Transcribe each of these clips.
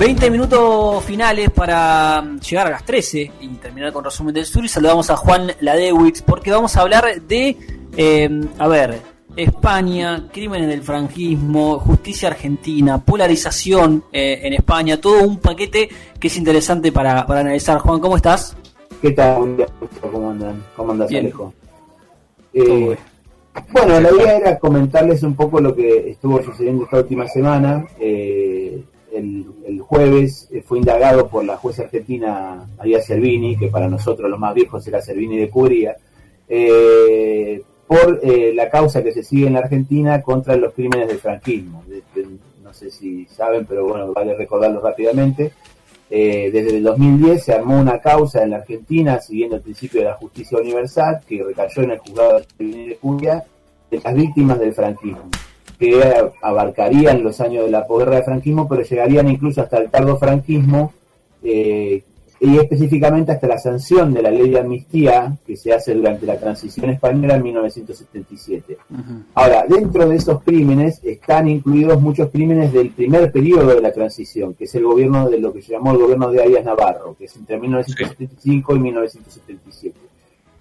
20 minutos finales para llegar a las 13 y terminar con resumen del sur y saludamos a Juan Ladewitz porque vamos a hablar de, eh, a ver, España, crímenes del franquismo, justicia argentina, polarización eh, en España, todo un paquete que es interesante para, analizar. Juan, ¿cómo estás? ¿Qué tal? ¿Cómo andan? ¿Cómo andas, Alejo? Eh, bueno, la idea era comentarles un poco lo que estuvo sucediendo esta última semana. Eh, jueves eh, fue indagado por la jueza argentina María Servini, que para nosotros los más viejos era Servini de Curia, eh, por eh, la causa que se sigue en la Argentina contra los crímenes del franquismo. no sé si saben, pero bueno, vale recordarlo rápidamente. desde el 2010 se armó una causa en la Argentina siguiendo el principio de la justicia universal que recayó en el juzgado de Servini de Curia de las víctimas del franquismo que abarcarían los años de la posguerra de franquismo, pero llegarían incluso hasta el tardo franquismo eh, y específicamente hasta la sanción de la ley de amnistía que se hace durante la transición española en 1977. Ahora, dentro de esos crímenes están incluidos muchos crímenes del primer periodo de la transición, que es el gobierno de lo que se llamó el gobierno de Arias Navarro, que es entre 1975 y 1977.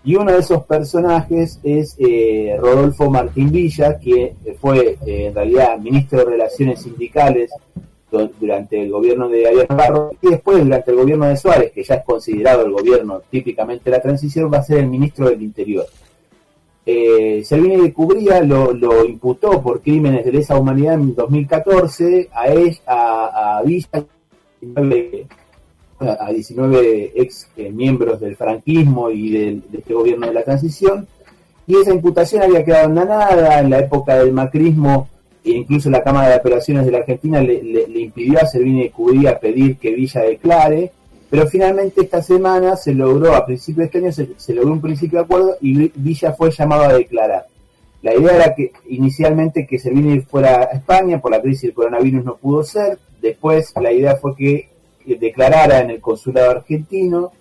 Y uno de esos personajes es eh, Rodolfo Martín Villa, que fue eh, en realidad ministro de Relaciones Sindicales durante el gobierno de Arias Navarro y después durante el gobierno de Suárez, que ya es considerado el gobierno típicamente de la transición, va a ser el ministro del Interior. Eh, Servini de Cubría lo, lo, imputó por crímenes de lesa humanidad en 2014 a, él, a, a Villa a 19 ex eh, miembros del franquismo y de este gobierno de la transición, y esa imputación había quedado abandonada en la época del macrismo, e incluso la Cámara de Apelaciones de la Argentina le, impidió a Servini de Cubría pedir que Villa declare, pero finalmente esta semana se logró, a principios de este año se, logró un principio de acuerdo y Villa fue llamado a declarar. La idea era que inicialmente que Servini fuera a España, por la crisis del coronavirus no pudo ser, después la idea fue que declarara en el consulado argentino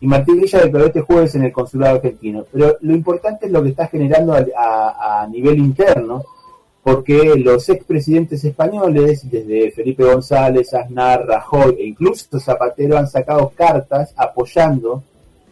y Martín Villa declaró este jueves en el consulado argentino. Pero lo importante es lo que está generando a, nivel interno, porque los expresidentes españoles, desde Felipe González, Aznar, Rajoy e incluso Zapatero, han sacado cartas apoyando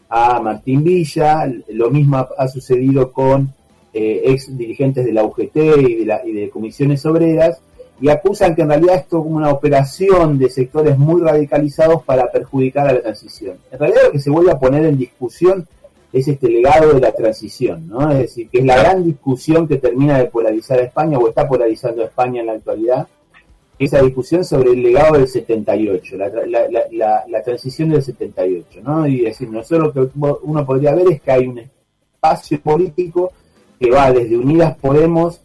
a Martín Villa. Lo mismo ha, sucedido con eh, ex dirigentes de la UGT y de, la, y de comisiones obreras y acusan que en realidad esto es como una operación de sectores muy radicalizados para perjudicar a la transición. En realidad lo que se vuelve a poner en discusión es este legado de la transición, ¿no? Es decir, que es la gran discusión que termina de polarizar a España o está polarizando a España en la actualidad, esa discusión sobre el legado del 78, la, la, la, transición del 78, ¿no? Y decir, nosotros lo que uno podría ver es que hay un espacio político que va desde Unidas Podemos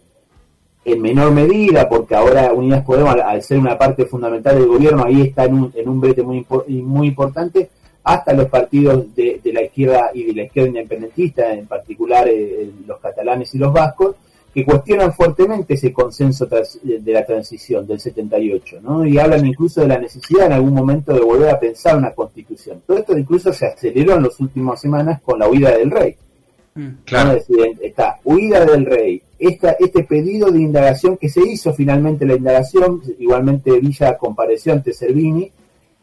en menor medida, porque ahora Unidas Podemos, al, ser una parte fundamental del gobierno, ahí está en un, en un brete muy, muy importante, hasta los partidos de, la izquierda y de la izquierda independentista, en particular eh, los catalanes y los vascos, que cuestionan fuertemente ese consenso de la transición del 78, ¿no? Y hablan incluso de la necesidad en algún momento de volver a pensar una constitución. Todo esto incluso se aceleró en las últimas semanas con la huida del rey. Mm, claro. está huida del rey, esta, este pedido de indagación que se hizo finalmente la indagación, igualmente Villa compareció ante Servini,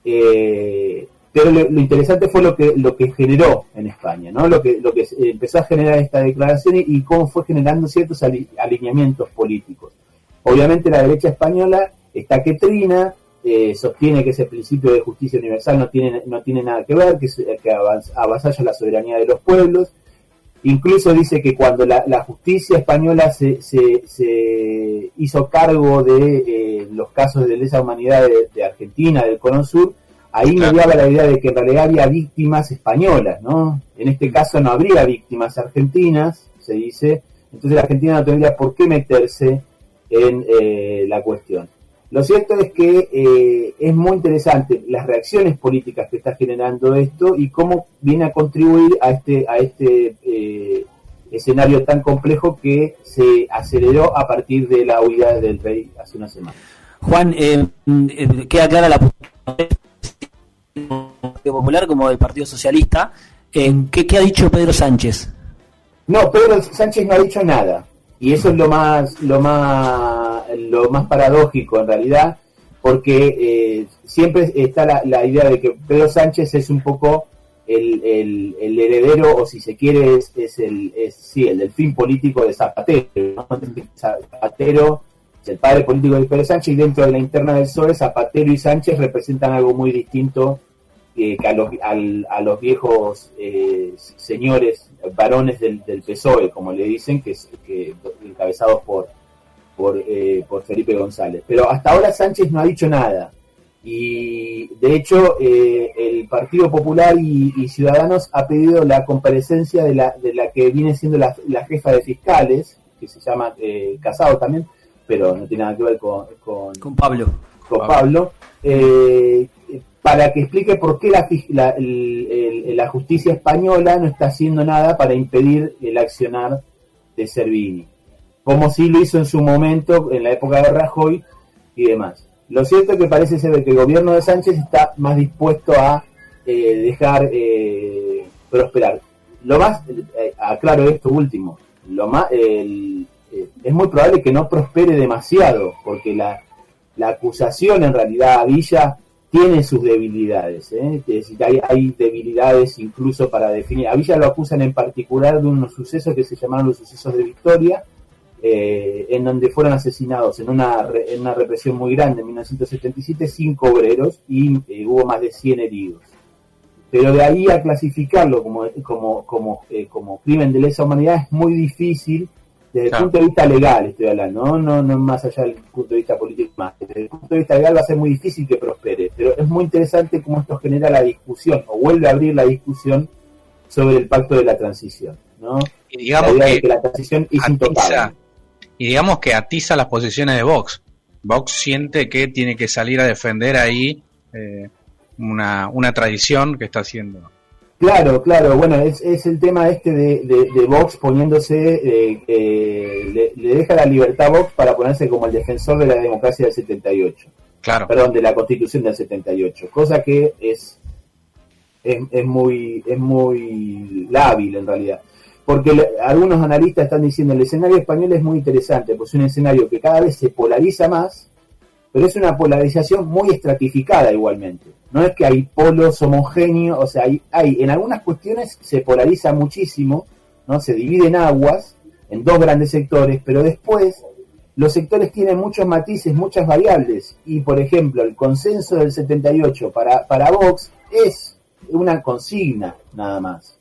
eh, pero lo, interesante fue lo que lo que generó en España, ¿no? Lo que lo que empezó a generar esta declaración y, cómo fue generando ciertos alineamientos políticos. Obviamente la derecha española está que trina, eh, sostiene que ese principio de justicia universal no tiene no tiene nada que ver, que, que avasalla la soberanía de los pueblos Incluso dice que cuando la, justicia española se, se, hizo cargo de eh, los casos de lesa humanidad de, Argentina, del Cono Sur, ahí me daba la idea de que en realidad había víctimas españolas, ¿no? En este caso no habría víctimas argentinas, se dice, entonces la Argentina no tendría por qué meterse en eh, la cuestión. Lo cierto es que eh, es muy interesante las reacciones políticas que está generando esto y cómo viene a contribuir a este, a este eh, escenario tan complejo que se aceleró a partir de la huida del rey hace una semana. Juan, eh, queda clara la Popular como del Partido Socialista. ¿qué, ¿Qué ha dicho Pedro Sánchez? No, Pedro Sánchez no ha dicho nada y eso es lo más lo más lo más paradójico en realidad porque eh, siempre está la, idea de que Pedro Sánchez es un poco el, el, heredero o si se quiere es, es el es, sí, el del fin político de Zapatero Zapatero es el padre político de Pedro Sánchez y dentro de la interna del PSOE Zapatero y Sánchez representan algo muy distinto que a los, a los viejos eh, señores varones del, del, PSOE, como le dicen, que, que encabezados por, por, eh, por, Felipe González. Pero hasta ahora Sánchez no ha dicho nada. Y de hecho, eh, el Partido Popular y, Ciudadanos ha pedido la comparecencia de la, de la que viene siendo la, jefa de fiscales, que se llama Casado también, pero no tiene nada que ver con, con, Pablo. Con Pablo. Eh, para que explique por qué la, justicia española no está haciendo nada para impedir el accionar de Servini, como sí lo hizo en su momento en la época de Rajoy y demás. Lo cierto es que parece ser que el gobierno de Sánchez está más dispuesto a eh, dejar eh, prosperar. Lo más, eh, aclaro esto último, lo más, es muy probable que no prospere demasiado, porque la, la acusación en realidad a Villa tiene sus debilidades, ¿eh? decir, hay, debilidades incluso para definir. A Villa lo acusan en particular de unos sucesos que se llamaron los sucesos de Victoria, eh, en donde fueron asesinados en una, en una represión muy grande en 1977 cinco obreros y eh, hubo más de 100 heridos. Pero de ahí a clasificarlo como, como, como, como crimen de lesa humanidad es muy difícil desde el punto de vista legal estoy hablando, ¿no? No, no más allá del punto de vista político más. Desde el punto de vista legal va a ser muy difícil que prospere, pero es muy interesante cómo esto genera la discusión, o vuelve a abrir la discusión sobre el pacto de la transición, ¿no? Y digamos que, la transición es atiza, Y digamos que atiza las posiciones de Vox. Vox siente que tiene que salir a defender ahí eh, una, una tradición que está haciendo Claro, claro, bueno, es, es el tema este de, de, Vox poniéndose, eh, eh, le, deja la libertad a Vox para ponerse como el defensor de la democracia del 78. Claro. Perdón, de la constitución del 78, cosa que es, es, es muy, es muy lábil en realidad. Porque algunos analistas están diciendo el escenario español es muy interesante, pues es un escenario que cada vez se polariza más, pero es una polarización muy estratificada igualmente no es que hay polos homogéneos, o sea, hay, hay en algunas cuestiones se polariza muchísimo, ¿no? Se divide en aguas, en dos grandes sectores, pero después los sectores tienen muchos matices, muchas variables, y por ejemplo, el consenso del 78 para, para Vox es una consigna nada más.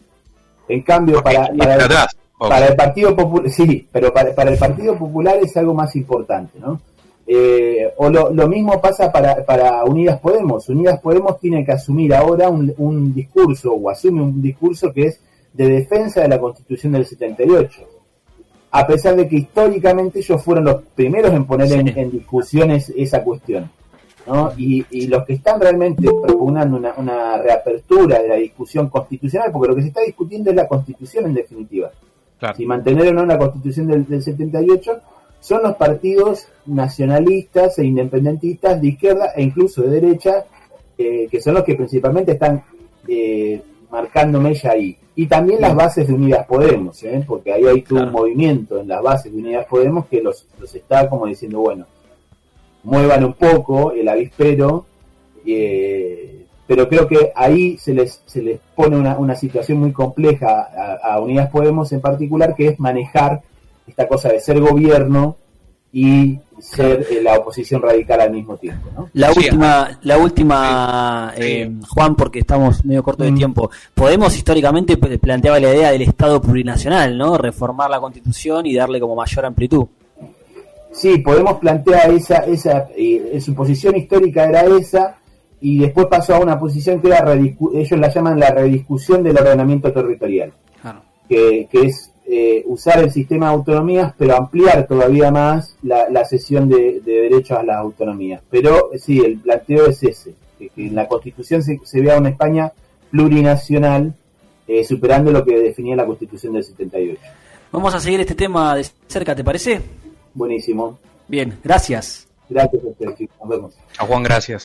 En cambio, para, para, el, Partido Popular, sí, pero para, para el Partido Popular es algo más importante, ¿no? Eh, o lo, mismo pasa para, para, Unidas Podemos. Unidas Podemos tiene que asumir ahora un, discurso, o asume un discurso que es de defensa de la Constitución del 78. A pesar de que históricamente ellos fueron los primeros en poner en, discusiones esa cuestión. Y, los que están realmente propugnando una, reapertura de la discusión constitucional, porque lo que se está discutiendo es la constitución en definitiva. Si mantener o no una constitución del, del 78 son los partidos nacionalistas e independentistas de izquierda e incluso de derecha, eh, que son los que principalmente están eh, marcando mella ahí. Y también las bases de Unidas Podemos, ¿eh? porque ahí hay todo un movimiento en las bases de Unidas Podemos que los, los está como diciendo, bueno, muevan un poco el avispero, pero creo que ahí se les, se les pone una, una situación muy compleja a, a Unidas Podemos en particular, que es manejar esta cosa de ser gobierno y ser eh, la oposición radical al mismo tiempo. ¿no? La última, la última eh, Juan, porque estamos medio corto de mm. tiempo. Podemos históricamente planteaba la idea del Estado plurinacional, ¿no? Reformar la Constitución y darle como mayor amplitud. Sí, podemos plantear esa, esa eh, su posición histórica era esa y después pasó a una posición que era ellos la llaman la rediscusión del ordenamiento territorial, que, que es eh, usar el sistema de autonomías, pero ampliar todavía más la, la cesión de, derechos a las autonomías. Pero sí, el planteo es ese, que, en la Constitución se, vea una España plurinacional, eh, superando lo que definía la Constitución del 78. Vamos a seguir este tema de cerca, ¿te parece? Buenísimo. Bien, gracias. Gracias a ustedes, Nos vemos. A Juan, gracias.